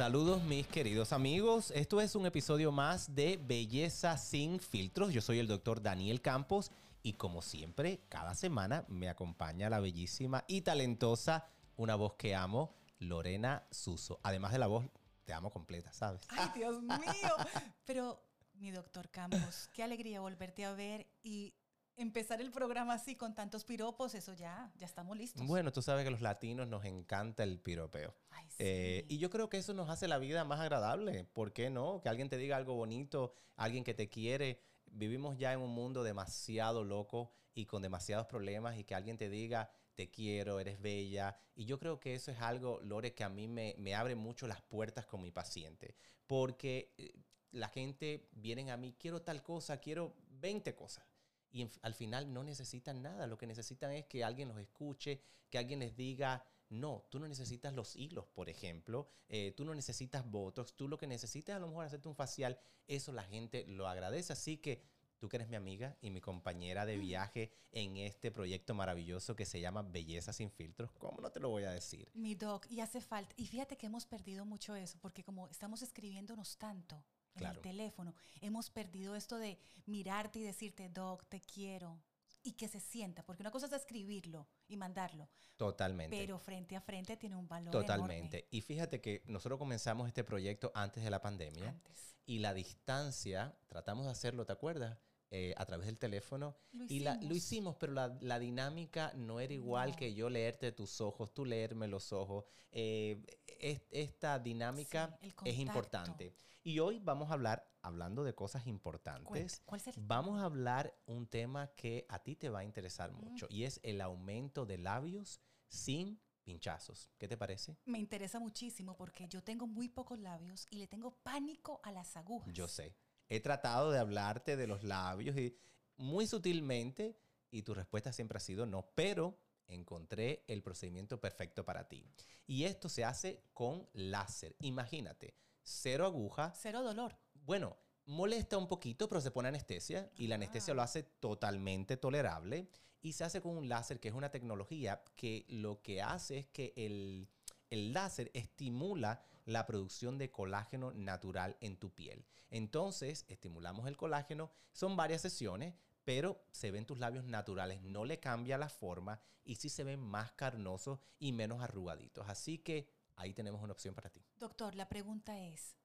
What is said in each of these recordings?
Saludos mis queridos amigos, esto es un episodio más de Belleza sin filtros. Yo soy el doctor Daniel Campos y como siempre, cada semana me acompaña la bellísima y talentosa, una voz que amo, Lorena Suso. Además de la voz, te amo completa, ¿sabes? Ay, Dios mío. Pero, mi doctor Campos, qué alegría volverte a ver y empezar el programa así con tantos piropos, eso ya, ya estamos listos. Bueno, tú sabes que los latinos nos encanta el piropeo. Ay, sí. Eh, y yo creo que eso nos hace la vida más agradable. ¿Por qué no? Que alguien te diga algo bonito, alguien que te quiere. Vivimos ya en un mundo demasiado loco y con demasiados problemas y que alguien te diga, te quiero, eres bella. Y yo creo que eso es algo, Lore, que a mí me, me abre mucho las puertas con mi paciente. Porque eh, la gente viene a mí, quiero tal cosa, quiero 20 cosas. Y al final no necesitan nada. Lo que necesitan es que alguien los escuche, que alguien les diga, no, tú no necesitas los hilos, por ejemplo. eh, tú no necesitas Botox. Tú lo que necesitas es a lo mejor hacerte un facial. Eso la gente lo agradece. Así que tú que eres mi amiga y mi compañera de viaje en este proyecto maravilloso que se llama Belleza sin filtros, ¿cómo no te lo voy a decir? Mi doc, y hace falta. Y fíjate que hemos perdido mucho eso, porque como estamos escribiéndonos tanto Claro. el teléfono, hemos perdido esto de mirarte y decirte, doc, te quiero. Y que se sienta, porque una cosa es escribirlo y mandarlo, Totalmente. pero frente a frente tiene un valor Totalmente. enorme. Y fíjate que nosotros comenzamos este proyecto antes de la pandemia. Antes. Y la distancia, tratamos de hacerlo, ¿te acuerdas? Eh, a través del teléfono. Lo y la- lo hicimos. pero la, la dinámica no era igual No. que yo leerte tus ojos, tú leerme los ojos. Eh, es- esta dinámica Sí, es importante. Y hoy vamos a hablar, hablando de cosas importantes, ¿cuál el vamos a hablar un tema que a ti te va a interesar mucho y es el aumento de labios sin pinchazos. ¿Qué te parece? Me interesa muchísimo porque yo tengo muy pocos labios y le tengo pánico a las agujas. Yo sé. He tratado de hablarte de los labios y muy sutilmente y tu respuesta siempre ha sido no, pero encontré el procedimiento perfecto para ti. Y esto se hace con láser. Imagínate, cero aguja. Cero dolor. Bueno, molesta un poquito, pero se pone anestesia y la anestesia lo hace totalmente tolerable y se hace con un láser que es una tecnología que lo que hace es que el, el láser estimula la producción de colágeno natural en tu piel. Entonces, estimulamos el colágeno, son varias sesiones, pero se ven tus labios naturales, no le cambia la forma y sí se ven más carnosos y menos arrugaditos. Así que ahí tenemos una opción para ti. Doctor, la pregunta es,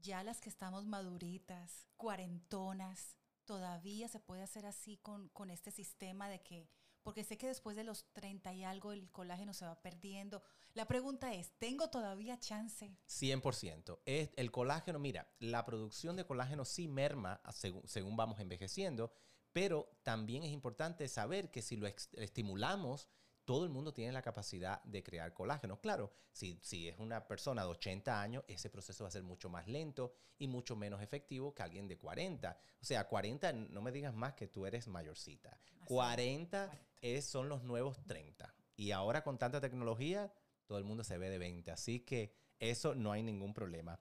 ya las que estamos maduritas, cuarentonas, todavía se puede hacer así con, con este sistema de que, porque sé que después de los 30 y algo el colágeno se va perdiendo. La pregunta es, ¿tengo todavía chance? 100%. Es el colágeno, mira, la producción de colágeno sí merma según, según vamos envejeciendo, pero también es importante saber que si lo estimulamos, todo el mundo tiene la capacidad de crear colágeno. Claro, si, si es una persona de 80 años, ese proceso va a ser mucho más lento y mucho menos efectivo que alguien de 40. O sea, 40, no me digas más que tú eres mayorcita. 40, es, son los nuevos 30. Y ahora con tanta tecnología, todo el mundo se ve de 20. Así que eso no hay ningún problema.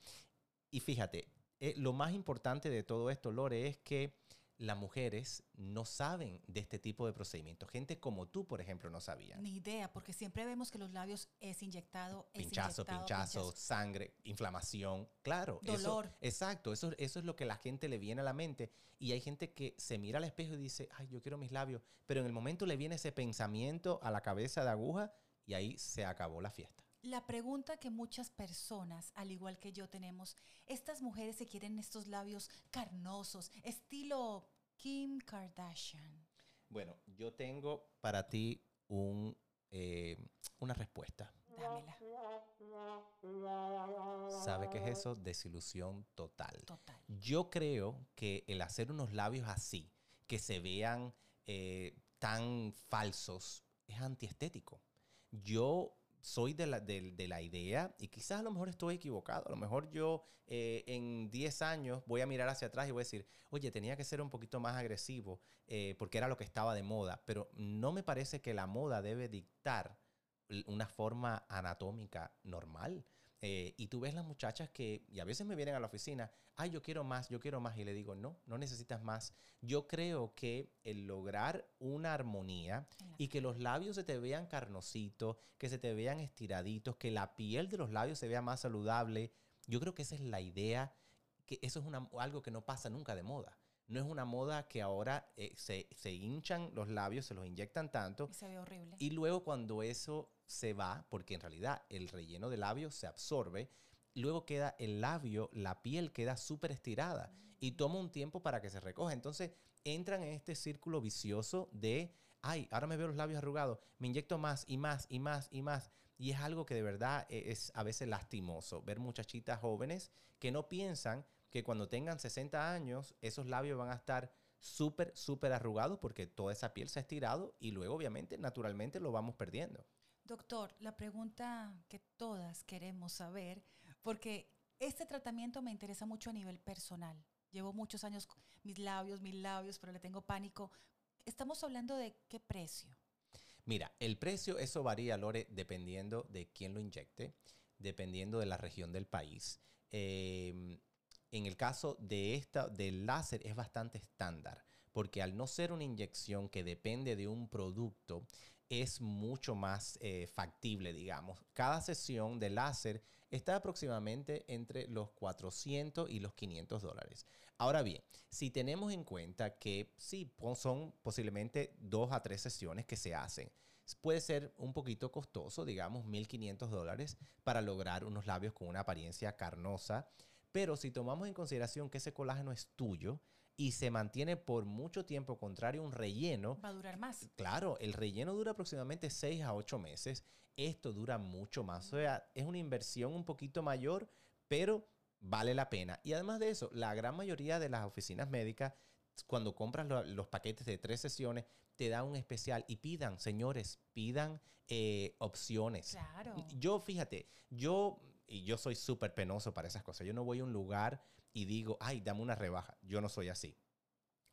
Y fíjate, eh, lo más importante de todo esto, Lore, es que las mujeres no saben de este tipo de procedimientos. Gente como tú, por ejemplo, no sabía. Ni idea, porque siempre vemos que los labios es inyectado, es Pinchazo, inyectado, pinchazo, pinchazo. sangre, inflamación. Claro. eso- Dolor. exacto. Eso, eso es lo que la gente le viene a la mente. Y hay gente que se mira al espejo y dice, ay, yo quiero mis labios. Pero en el momento le viene ese pensamiento a la cabeza de aguja y ahí se acabó la fiesta. La pregunta que muchas personas, al igual que yo, tenemos, estas mujeres se quieren estos labios carnosos, estilo Kim Kardashian. Bueno, yo tengo para ti un, eh, una respuesta. Dámela. ¿Sabe qué es eso? Desilusión total. Total. Yo creo que el hacer unos labios así, que se vean eh, tan falsos, es antiestético. Yo soy de la, de- la idea, y quizás a lo mejor estoy equivocado, a lo mejor yo eh, en 10 años voy a mirar hacia atrás y voy a decir, oye, tenía que ser un poquito más agresivo eh, porque era lo que estaba de moda, pero no me parece que la moda debe dictar una forma anatómica normal. Eh, y tú ves las muchachas que, y a veces me vienen a la oficina, ay, yo quiero más, yo quiero más, y le digo, no, no necesitas más. Yo creo que el lograr una armonía y que los labios se te vean carnositos, que se te vean estiraditos, que la piel de los labios se vea más saludable, yo creo que esa es la idea, que eso es una, algo que no pasa nunca de moda. No es una moda que ahora eh, se, se, hinchan los labios, se los inyectan tanto. Y se ve horrible. Y luego cuando eso se va, porque en realidad el relleno de labios se absorbe, luego queda el labio, la piel queda súper estirada y toma un tiempo para que se recoja. Entonces entran en este círculo vicioso de, ay, ahora me veo los labios arrugados, me inyecto más y más y más y más. Y es algo que de verdad e, es a veces lastimoso ver muchachitas jóvenes que no piensan que cuando tengan 60 años, esos labios van a estar súper, súper arrugados porque toda esa piel se ha estirado y luego obviamente naturalmente lo vamos perdiendo. Doctor, la pregunta que todas queremos saber, porque este tratamiento me interesa mucho a nivel personal. Llevo muchos años mis labios, mis labios, pero le tengo pánico. Estamos hablando de qué precio. Mira, el precio, eso varía, Lore, dependiendo de quién lo inyecte, dependiendo de la región del país. Eh, en el caso de esta, del láser es bastante estándar, porque al no ser una inyección que depende de un producto, es mucho más eh, factible, digamos. Cada sesión de láser está aproximadamente entre los 400 y los 500 dólares. Ahora bien, si tenemos en cuenta que sí, son posiblemente dos a tres sesiones que se hacen, puede ser un poquito costoso, digamos 1.500 dólares, para lograr unos labios con una apariencia carnosa pero si tomamos en consideración que ese colágeno es tuyo y se mantiene por mucho tiempo, contrario a un relleno. Va a durar más. Claro, el relleno dura aproximadamente 6 a 8 meses. Esto dura mucho más. O sea, es una inversión un poquito mayor, pero vale la pena. Y además de eso, la gran mayoría de las oficinas médicas, cuando compras los paquetes de tres sesiones, te da un especial y pidan, señores, pidan eh, opciones. Claro. Yo, fíjate, yo y yo soy súper penoso para esas cosas. Yo no voy a un lugar y digo, ay, dame una rebaja. Yo no soy así.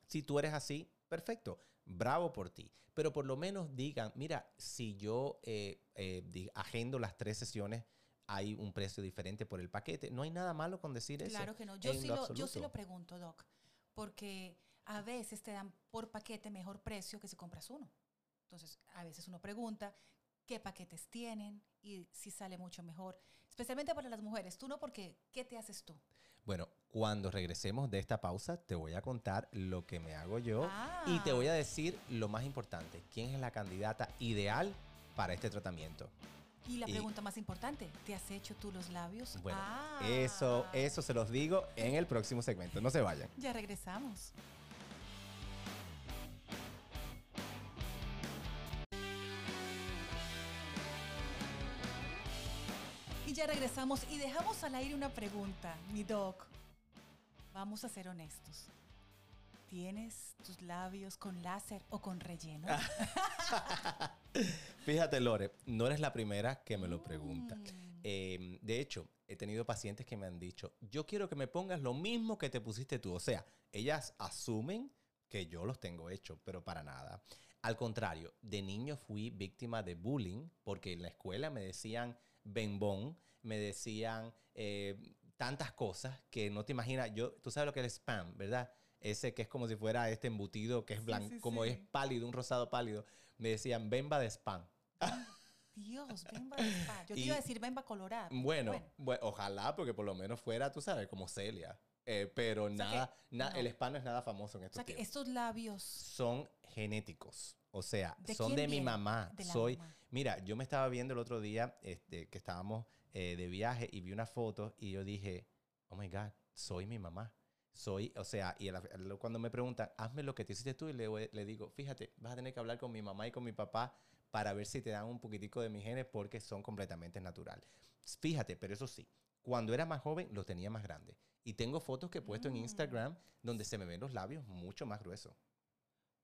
Si tú eres así, perfecto, bravo por ti. Pero por lo menos digan, mira, si yo eh, eh, agendo las tres sesiones, hay un precio diferente por el paquete. No hay nada malo con decir eso. Claro que no. Yo, sí lo, yo sí lo pregunto, Doc, porque a veces te dan por paquete mejor precio que si compras uno. Entonces, a veces uno pregunta qué paquetes tienen y si sale mucho mejor especialmente para las mujeres. Tú no, porque ¿qué te haces tú? Bueno, cuando regresemos de esta pausa, te voy a contar lo que me hago yo y te voy a ah. decir lo más importante, quién es la candidata ideal para este tratamiento. Y la pregunta más importante, ¿te has hecho tú los labios? Bueno, ah. eso, eso se los digo en el próximo segmento. No se vayan. Ya regresamos. Ya regresamos y dejamos al aire una pregunta, mi doc. Vamos a ser honestos. ¿Tienes tus labios con láser o con relleno? Fíjate, Lore, no eres la primera que me lo pregunta. Em, de hecho, he tenido pacientes que me han dicho, yo quiero que me pongas lo mismo que te pusiste tú. O sea, ellas asumen que yo los tengo hechos, pero para nada. Al contrario, de niño fui víctima de bullying porque en la escuela me decían, bembón, me decían eh, tantas cosas que no te imaginas. Yo, tú sabes lo que es el spam, ¿verdad? Ese que es como si fuera este embutido que es blanco, como es pálido, un rosado pálido. Me decían bemba de spam. Dios, bemba de spam. Yo te iba a decir bemba colorada. Bueno, ojalá, porque por lo menos fuera, tú sabes, como Celia. Eh, pero nada, el spam no es nada famoso en estos O sea, que estos labios... Son genéticos. O sea, son de mi mamá. Soy... Mira, yo me estaba viendo el otro día este, que estábamos eh, de viaje y vi una foto y yo dije, oh my God, soy mi mamá. Soy, o sea, y cuando me preguntan, hazme lo que te hiciste tú, y le, le digo, fíjate, vas a tener que hablar con mi mamá y con mi papá para ver si te dan un poquitico de mis genes porque son completamente naturales. Fíjate, pero eso sí, cuando era más joven lo tenía más grande. Y tengo fotos que he puesto en mm. Instagram donde se me ven los labios mucho más gruesos.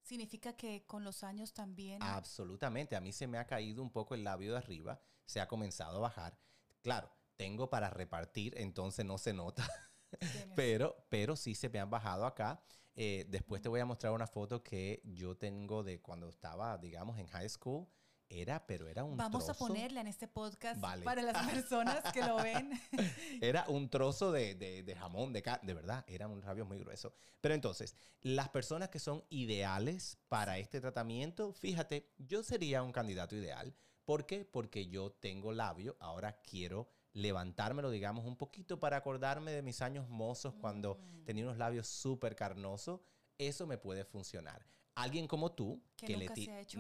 ¿Significa que con los años también? Absolutamente. A mí se me ha caído un poco el labio de arriba, se ha comenzado a bajar. Claro, tengo para repartir, entonces no se nota. pero, pero sí se me han bajado acá. Eh, después te voy a mostrar una foto que yo tengo de cuando estaba, digamos, en high school era, pero era un Vamos a ponerle en este podcast para las personas que lo ven. era un trozo de, de, jamón, de de verdad, era un labio muy grueso. Pero entonces, las personas que son ideales para este tratamiento, fíjate, yo sería un candidato ideal. ¿Por qué? Porque yo tengo labio, ahora quiero levantármelo, digamos, un poquito para acordarme de mis años mozos cuando mm. tenía unos labios súper carnosos. Eso me puede funcionar alguien como tú que, le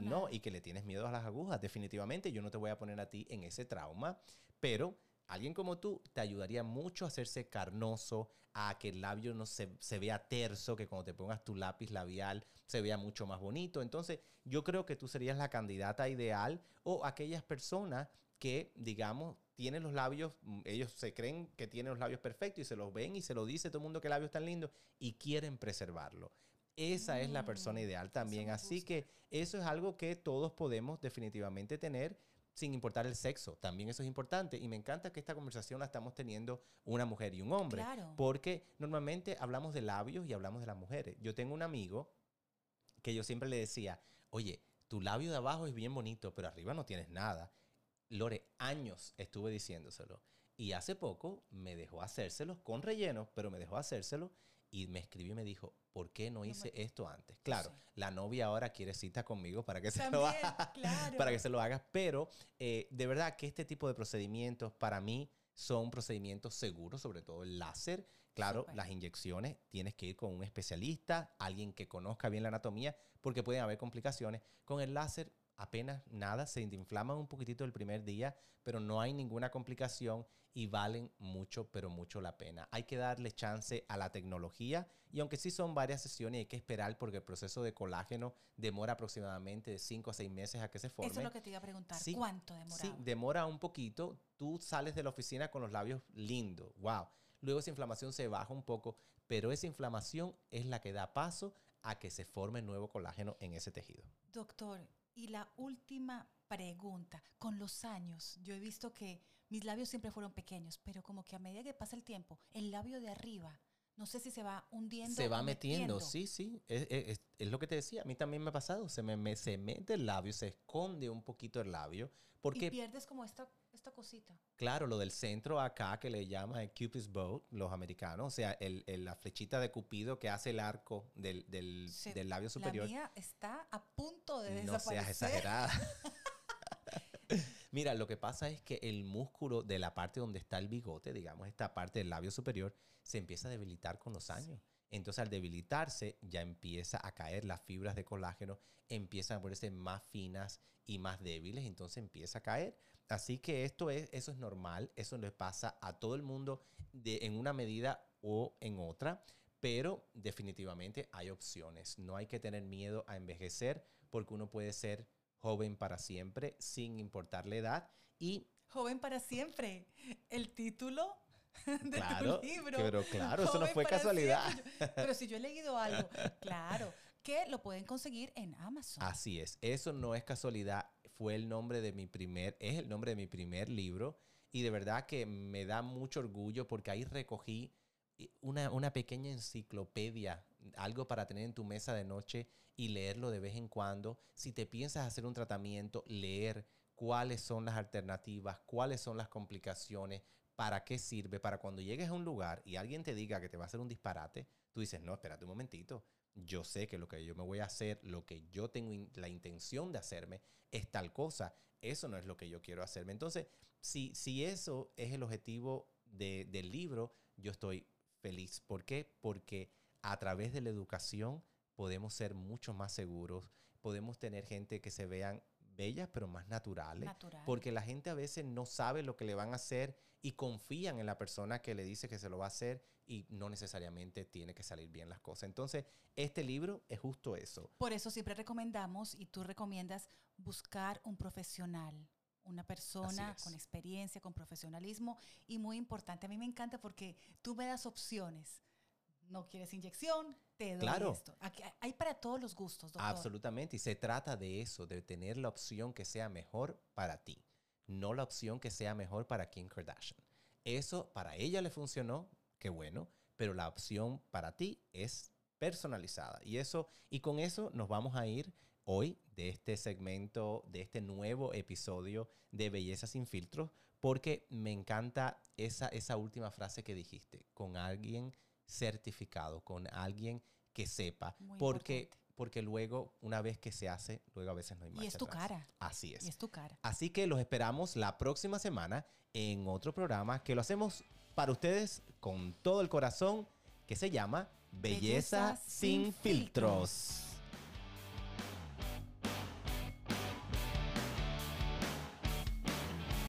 no y que le tienes miedo a las agujas definitivamente yo no te voy a poner a ti en ese trauma pero alguien como tú te ayudaría mucho a hacerse carnoso a que el labio no se, se vea terso que cuando te pongas tu lápiz labial se vea mucho más bonito. Entonces yo creo que tú serías la candidata ideal o aquellas personas que digamos tienen los labios, mm, ellos se creen que tienen los labios perfectos y se los ven y se lo dice todo el mundo que el labio es tan lindo y quieren preservarlo esa es la persona mm, ideal también. Así que eso es algo que todos podemos definitivamente tener sin importar el sexo. También eso es importante. Y me encanta que esta conversación la estamos teniendo una mujer y un hombre. Porque normalmente hablamos de labios y hablamos de las mujeres. Yo tengo un amigo que yo siempre le decía, oye, tu labio de abajo es bien bonito, pero arriba no tienes nada. Lore, años estuve diciéndoselo. Y hace poco me dejó hacérselo con relleno, pero me dejó hacérselo y me escribió y me dijo, ¿por qué no hice esto antes? Claro, la novia ahora quiere cita conmigo para que se lo haga, para que se lo haga, pero eh, de verdad que este tipo de procedimientos para mí son procedimientos seguros, sobre todo el láser. Claro, las inyecciones tienes que ir con un especialista, alguien que conozca bien la anatomía, porque pueden haber complicaciones. Con el láser apenas nada, se inflaman un poquitito el primer día, pero no hay ninguna complicación y valen mucho, pero mucho la pena. Hay que darle chance a la tecnología y aunque sí son varias sesiones, hay que esperar porque el proceso de colágeno demora aproximadamente de 5 a 6 meses a que se forme. Eso es lo que te iba a preguntar. ¿Cuánto demora? Sí, demora un poquito. Tú sales de la oficina con los labios lindos. ¡Wow! Luego esa inflamación se baja un poco, pero esa inflamación es la que da paso a que se forme nuevo colágeno en ese tejido. Doctor, y la última pregunta, con los años, yo he visto que mis labios siempre fueron pequeños, pero como que a medida que pasa el tiempo, el labio de arriba, no sé si se va hundiendo. Se va metiendo, sí, sí. Es, lo que te decía, a mí también me ha pasado. Se me, se mete el labio, se esconde un poquito el labio. Porque, y pierdes como esta, esta cosita. Claro, lo del centro acá que le llama el Cupid's Bow, los americanos, o sea, el, la flechita de Cupido que hace el arco del, del, del labio superior. La mía está a punto de desaparecer. No seas exagerada. Mira, lo que pasa es que el músculo de la parte donde está el bigote, digamos, esta parte del labio superior, se empieza a debilitar con los años. Entonces, al debilitarse, ya empieza a caer las fibras de colágeno, empiezan a ponerse más finas y más débiles, entonces empieza a caer. Así que esto es, eso es normal, eso le pasa a todo el mundo de, en una medida o en otra, pero definitivamente hay opciones. No hay que tener miedo a envejecer porque uno puede ser joven para siempre sin importar la edad y... Joven para siempre. El título de tu libro. Pero claro, eso no fue casualidad. pero si yo he leído algo, claro, que lo pueden conseguir en Amazon. Así es, eso no es casualidad, fue el nombre de mi primer, es el nombre de mi primer libro y de verdad que me da mucho orgullo porque ahí recogí una, una pequeña enciclopedia, algo para tener en tu mesa de noche y leerlo de vez en cuando. Si te piensas hacer un tratamiento, leer cuáles son las alternativas, cuáles son las complicaciones, para qué sirve, para cuando llegues a un lugar y alguien te diga que te va a hacer un disparate, tú dices, no, espérate un momentito, yo sé que lo que yo me voy a hacer, lo que yo tengo la intención de hacerme es tal cosa, eso no es lo que yo quiero hacerme. Entonces, si, si eso es el objetivo del libro, yo estoy feliz. ¿Por qué? Porque a través de la educación podemos ser mucho más seguros, podemos tener gente que se vean bellas pero más naturales, porque la gente a veces no sabe lo que le van a hacer y confían en la persona que le dice que se lo va a hacer y no necesariamente tiene que salir bien las cosas. Entonces, este libro es justo eso. Por eso siempre recomendamos y tú recomiendas buscar un profesional, una persona con experiencia, con profesionalismo y muy importante, a mí me encanta porque tú me das opciones no quieres inyección, te doy claro. esto. hay para todos los gustos, doctor. Absolutamente, y se trata de eso, de tener la opción que sea mejor para ti, no la opción que sea mejor para Kim Kardashian. Eso para ella le funcionó, qué bueno, pero la opción para ti es personalizada. Y eso y con eso nos vamos a ir hoy de este segmento, de este nuevo episodio de Belleza sin filtros, porque me encanta esa, esa última frase que dijiste, con alguien certificado, con alguien que sepa, Muy porque, importante. porque luego, una vez que se hace, luego a veces no hay Y marcha es tu atrás. cara. Así es. Y es tu cara. Así que los esperamos la próxima semana en otro programa que lo hacemos para ustedes con todo el corazón, que se llama Belleza, Belleza sin sin filtros. filtros.